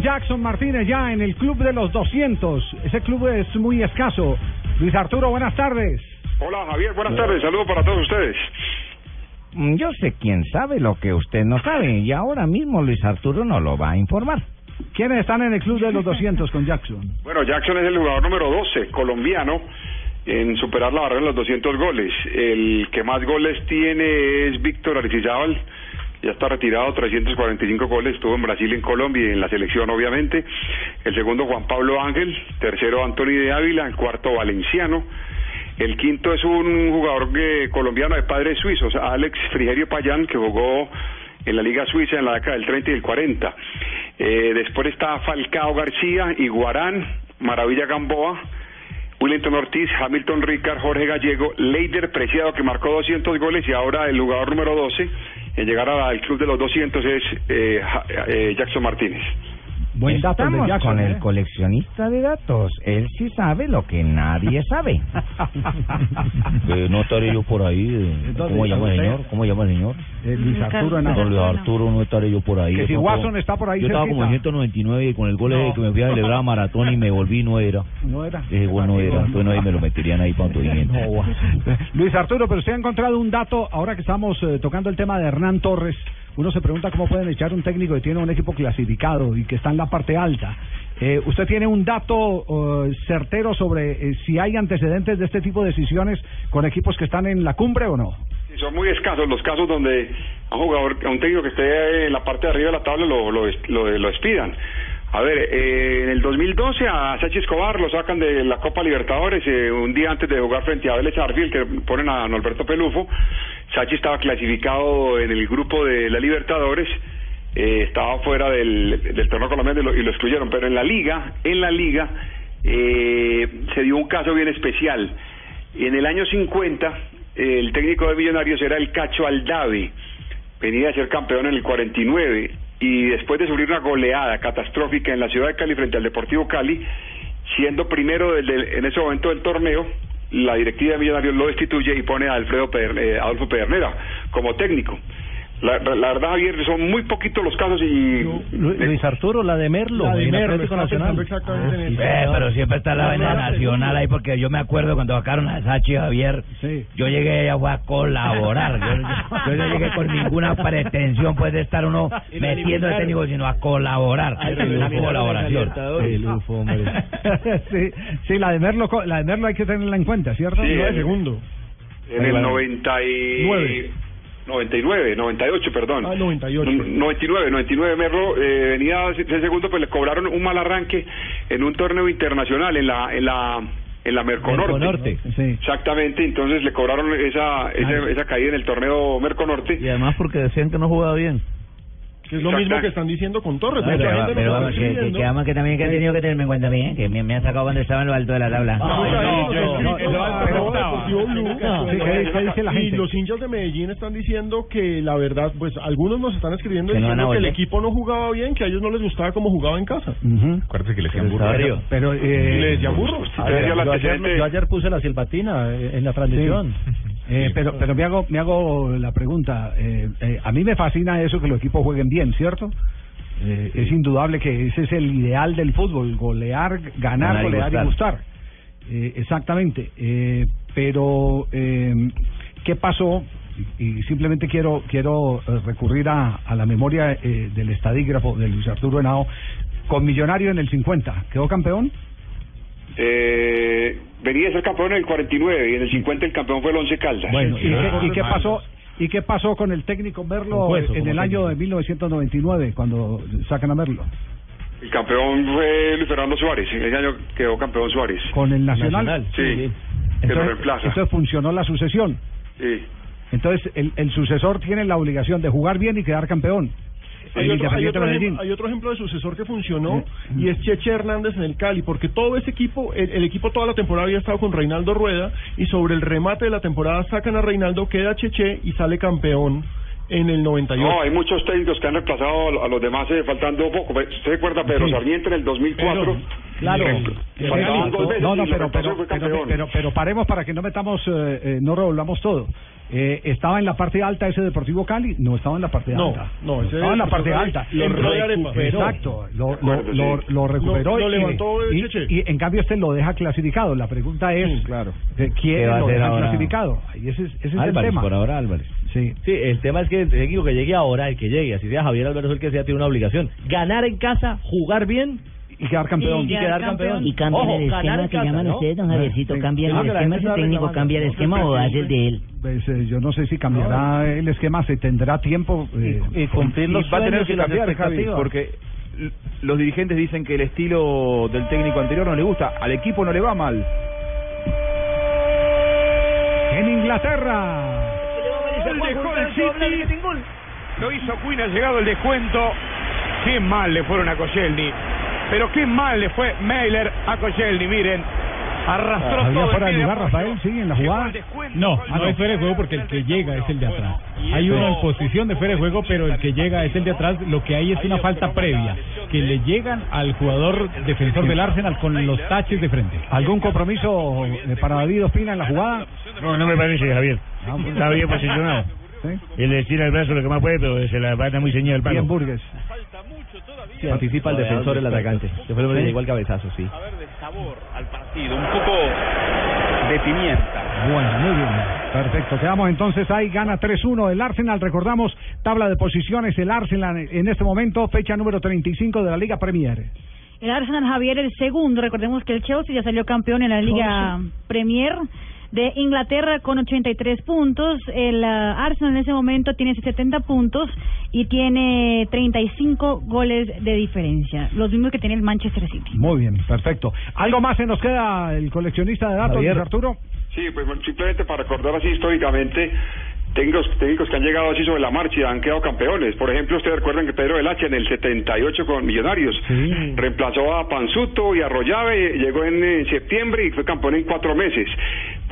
Jackson Martínez ya en el club de los 200. Ese club es muy escaso. Luis Arturo, buenas tardes. Hola Javier, buenas tardes. Saludos para todos ustedes. Mm, Yo sé quién sabe lo que usted no sabe y ahora mismo Luis Arturo nos lo va a informar. ¿Quiénes están en el club de los 200 con Jackson? Bueno, Jackson es el jugador número 12, colombiano, en superar la barrera de los 200 goles. El que más goles tiene es Víctor Aristizábal. Ya está retirado, 345 goles, estuvo en Brasil, en Colombia y en la selección, obviamente. El segundo, Juan Pablo Ángel. Tercero, Anthony de Ávila. El cuarto, Valenciano. El quinto es un jugador colombiano de padres suizos, Alex Frigerio Payán, que jugó en la Liga Suiza en la década del 30 y del 40. Eh, después está Falcao García, Iguarán, Maravilla Gamboa, Willington Ortiz, Hamilton Ricard, Jorge Gallego, Leider Preciado, que marcó 200 goles, y ahora el jugador número 12 en llegar al club de los 200 es eh, eh, Jackson Martínez. Buen dato de Estamos Jackson, con ¿eh? el coleccionista de datos. Él sí sabe lo que nadie sabe. Eh, no estaré yo por ahí. eh, ¿Dónde ¿Cómo llama el señor? ¿Cómo llama el señor? Eh, Luis Arturo Henao. Don Luis Arturo, no estaré yo por ahí. Que Yo si Watson está por ahí Yo estaba como en 199 y con el gol No. que me fui a celebrar a maratón y me volví no era. No era. Ese gol no era. Entonces no, ahí me lo meterían ahí para autodimiento. Luis Arturo, pero usted ha encontrado un dato, ahora que estamos eh, tocando el tema de Hernán Torres, uno se pregunta cómo pueden echar un técnico que tiene un equipo clasificado y que está en la parte alta. Eh, ¿Usted tiene un dato eh, certero sobre eh, si hay antecedentes de este tipo de decisiones con equipos que están en la cumbre o no? Sí, Son muy escasos los casos donde a un jugador, a un técnico que esté en la parte de arriba de la tabla lo, lo, lo. A ver, eh, en el 2012 a Sachi Escobar lo sacan de la Copa Libertadores eh, un día antes de jugar frente a Vélez Arfield que ponen a Norberto Pelufo. Sachi estaba clasificado en el grupo de la Libertadores, eh, estaba fuera del, del torneo colombiano y lo, excluyeron, pero en la liga, en la liga eh, se dio un caso bien especial. En el año 50, eh, el técnico de Millonarios era el Cacho Aldave, venía a ser campeón en el 49 y después de sufrir una goleada catastrófica en la ciudad de Cali frente al Deportivo Cali, siendo primero del- en ese momento del torneo, la directiva de Millonarios lo destituye y pone a Alfredo Peder- eh, Adolfo Pedernera como técnico. La, la verdad, Javier, son muy poquitos los casos y... Luis Arturo, la de Merlo, La de en Merlo, Atlético está Nacional. exactamente eso. Eh, pero siempre está la vaina nacional ahí porque yo me acuerdo cuando sacaron a Sachi Javier, Sí. yo llegué a, fue a colaborar. Yo, yo no llegué con ninguna pretensión pues de estar uno metiendo el técnico, sino a colaborar. Una colaboración. El UFO, hombre. sí, sí, la de Merlo, la de Merlo hay que tenerla en cuenta, ¿cierto? Sí, No, el- segundo. En el 90 y... Nueve. 99, 98, perdón. Ah, 98. N- 99, 99 Merlo eh, venía de segundo, pues le cobraron un mal arranque en un torneo internacional en la en la en la Merconorte. Merconorte. Sí. Exactamente, entonces le cobraron esa esa, esa caída en el torneo Merconorte. Y además porque decían que no jugaba bien. Es lo mismo que están diciendo con Torres. Pero, pero vamos, que, que, que vamos, que también que he tenido que tenerme en cuenta bien, que me, me han sacado cuando estaba en lo alto de la tabla. Sí, ¿qué- qué dice la y los hinchas de Medellín están diciendo que la verdad, pues algunos nos están escribiendo Que a diciendo que el equipo no jugaba bien, que a ellos no les gustaba cómo jugaba en casa. Acuérdate que le decían burro. Pero, eh, ¿Le decían el yo, ayer, puse la silbatina eh, en la transmisión. Eh, pero, pero me hago, me hago la pregunta. Eh, eh, a mí me fascina eso que los equipos jueguen bien, ¿cierto? Eh, es indudable que ese es el ideal del fútbol, golear, ganar, Ganar y golear y gustar. gustar. Eh, exactamente. Eh, pero, eh, ¿qué pasó? Y y simplemente quiero quiero recurrir a, a la memoria eh, del estadígrafo de Luis Arturo Henao con Millonario en el 50. ¿Quedó campeón? Eh, venía a ser campeón en el 49 y en el 50 el campeón fue el Once Caldas. Bueno, ¿y, qué, y qué pasó? ¿Y qué pasó con el técnico Merlo en el año de 1999 cuando sacan a Merlo? El campeón fue Luis Fernando Suárez, en ese año quedó campeón Suárez. Con el Nacional. Nacional. Sí, que lo Entonces, reemplaza. entonces funcionó la sucesión. Sí. Entonces el, el sucesor tiene la obligación de jugar bien y quedar campeón. Hay otro, hay, otro hay otro ejemplo de sucesor que funcionó y es Cheche Hernández en el Cali, porque todo ese equipo, el, el equipo toda la temporada había estado con Reinaldo Rueda y sobre el remate de la temporada sacan a Reinaldo, queda Cheche y sale campeón en el 98. No, hay muchos técnicos que han reemplazado a los demás eh, faltando poco. ¿Usted recuerda Pedro Sí. Sarmiento en el 2004? Claro. Eh, faltaban dos veces No, no, pero, pero, pero, pero, pero paremos para que no metamos, eh, eh, no revolvamos todo. Eh, ¿Estaba en la parte alta ese Deportivo Cali? No estaba en la parte No, alta. no, ese estaba en la parte alta. lo recuperó. Exacto, lo, lo, lo, recuperó Lo- levantó y, Cheche. y en cambio este lo deja clasificado. La pregunta es, claro. ¿de ¿quién ¿Qué va a lo deja ahora? clasificado? Y ese, es- el Álvarez, tema. por ahora Álvarez. Sí. Sí, el tema es que el técnico que llegue ahora, el que llegue, así sea Javier Álvarez o el que sea, tiene una obligación. Ganar en casa, jugar bien y quedar campeón. Y quedar campeón. Y cambian Ojo, el esquema que llaman ¿no? ustedes, don Javiercito. Cambian el esquema, gente si el está técnico cambia el esquema o hace el de él. Pues, eh, yo no sé si cambiará el esquema, se tendrá tiempo. eh, y cumplir los va a tener y que cambiar, Javi, porque los dirigentes dicen que el estilo del técnico anterior no le gusta, al equipo no le va mal. En Inglaterra. Gol dejó el City. Lo hizo Quinn, ha llegado el descuento. Qué mal le fueron a Koscielny. Pero qué mal le fue Mailer a Koscielny, miren. Arrastró ¿Había todo el fuera de pie de lugar, apoyo. Rafael? Sí, en la jugada. No, Ah, no es fuera de juego porque el que llega es el de atrás. Hay uno en posición de fuera de juego, pero el que llega es el de atrás. Lo que hay es una falta previa, que le llegan al jugador defensor del Arsenal con los taches de frente. ¿Algún compromiso eh, para David Ospina en la jugada? No, no me parece, Javier. Está bien posicionado. Él le tira el brazo lo que más puede, pero se la pata muy ceñida al palo. Bien, Burgues. Anticipa el defensor, el atacante. Fue lo que le llegó al cabezazo, sí. Sabor al partido, un poco de pimienta. Bueno, muy bien. Perfecto. Quedamos entonces ahí. Gana 3-1 el Arsenal. Recordamos, tabla de posiciones. El Arsenal en este momento, fecha número 35 de la Liga Premier. El Arsenal Javier el segundo, recordemos que el Chelsea ya salió campeón en la Liga Premier de Inglaterra con 83 puntos. El ah, Arsenal en ese momento tiene 70 puntos y tiene 35 goles de diferencia, los mismos que tiene el Manchester City. Muy bien, perfecto. ¿Algo más se nos queda el coleccionista de datos, Javier. Arturo? Sí, pues simplemente para recordar así históricamente, técnicos, técnicos que han llegado así sobre la marcha y han quedado campeones. Por ejemplo, ustedes recuerdan que Pedro Velache en el 78 con Millonarios reemplazó a Panzuto y a Rollave, llegó en, septiembre y fue campeón en cuatro meses.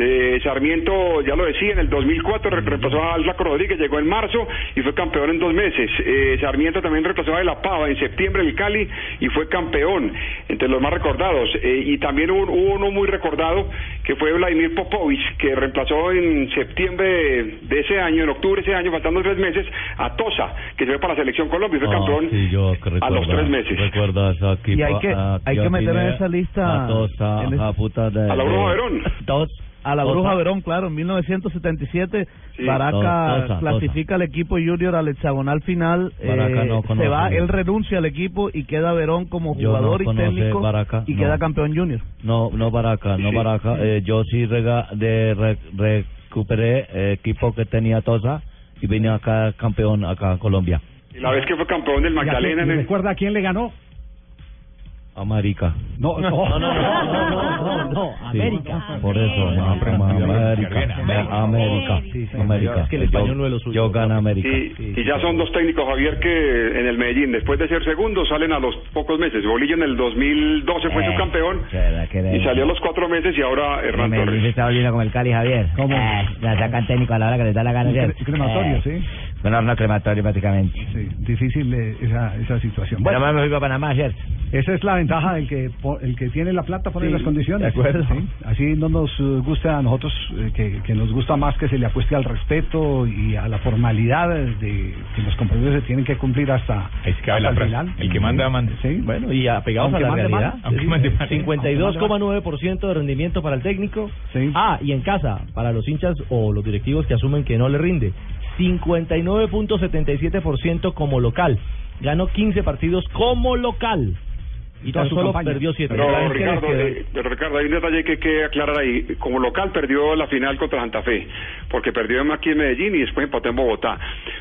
De Sarmiento, ya lo decía, en el 2004 re- reemplazó a Alflaco Rodríguez, llegó en marzo y fue campeón en dos meses. Eh, Sarmiento también reemplazó a De La Pava en septiembre en el Cali y fue campeón, entre los más recordados. Eh, y también hubo, hubo uno muy recordado que fue Vladimir Popovich, que reemplazó en septiembre de, ese año, en octubre de ese año, faltando tres meses, a Tosa, que se fue para la selección Colombia y fue campeón Ah, sí, yo a los tres meses. Recuerdo a ese equipo, Y hay que- a- hay que meter en esa lista A Tosa, en a puta de... A Verón. A la. Bruja Verón, claro, en 1977 Sí. Baraca Tosa, clasifica al equipo junior al hexagonal final. Baraca eh, no se va, él renuncia al equipo y queda Verón como no jugador y técnico Baraca, y no. queda campeón junior. No, no Baraca, no Sí. Baraca. Eh, yo sí rega, de, re- recuperé eh, equipo que tenía Tosa y vine acá campeón acá a Colombia. Y la vez que fue campeón del ¿Y a quién- Magdalena. ¿Recuerda a quién le ganó? América. No, no, no, no, no, América. Por eso, América. América. América. Es que el español no es lo Yo, suyo. yo gano América. Y, y ya son dos técnicos, Javier, que en el Medellín, después de ser segundo, salen a los pocos meses. Bolillo en el 2012 fue Eh, subcampeón ¿verdad que era y salió a los cuatro meses y ahora Hernán Torres. está volviendo como el Cali, Javier. ¿Cómo? Eh, la sacan técnico a la hora que les da la gana. Crematorio, Eh, sí. Bueno, no crematorio prácticamente. Sí, difícil eh, esa, esa situación. Bueno, más me fui para Panamá, ¿cierto? esa es la ventaja del que el que tiene la plata pone Sí, las condiciones. de acuerdo. Sí, Así no nos eh, gusta a nosotros, eh, que, que nos gusta más que se le apueste al respeto y a la formalidad de que los compromisos se tienen que cumplir hasta, se cabe hasta el frase. final. El que manda, manda. Sí. Bueno, y apegados Aunque a la realidad. Aunque mande mal. 52,9% de rendimiento para el técnico. Sí. Ah, y en casa, para los hinchas o los directivos que asumen que no le rinde. 59.77% como local. Ganó 15 partidos como local. y su campaña. Pero Ricardo, eh, pero Ricardo, hay un detalle que hay que aclarar ahí. Como local perdió la final contra Santa Fe, porque perdió aquí en Medellín y después empató en Bogotá.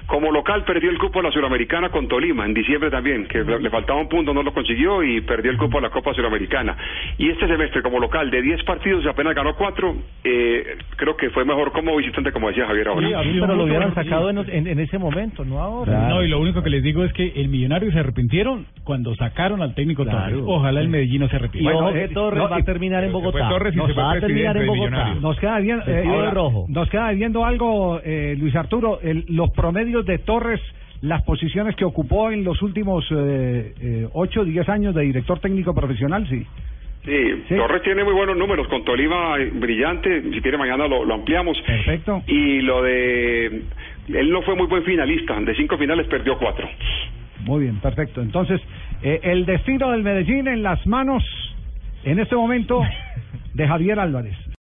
Como local perdió el cupo de la Suramericana con Tolima, en diciembre también, que le faltaba un punto, no lo consiguió y perdió el cupo de la Copa Suramericana. Y este semestre como local de 10 partidos apenas ganó 4, eh, creo que fue mejor como visitante, como decía Javier ahora. pero lo hubieran sacado en, ese momento, no ahora. No, y lo único que les digo es que el Millonario se arrepintieron cuando sacaron al técnico Torres. Ojalá el Medellín no se arrepienta. Bueno, eh, Torres va a terminar en Bogotá. Torres y nos va a terminar en Bogotá. Nos queda bien, eh, ahora, rojo. nos queda viendo algo, eh, Luis Arturo, el- los promedios de Torres, las posiciones que ocupó en los últimos eh, eh, 8 o 10 años de director técnico profesional, sí. Sí, Torres tiene muy buenos números con Tolima eh, brillante, si quiere mañana lo, lo ampliamos. Perfecto. Y lo de él no fue muy buen finalista, de cinco finales perdió cuatro. Muy bien, perfecto. Entonces, eh, el destino del Medellín en las manos, en este momento, de Javier Álvarez.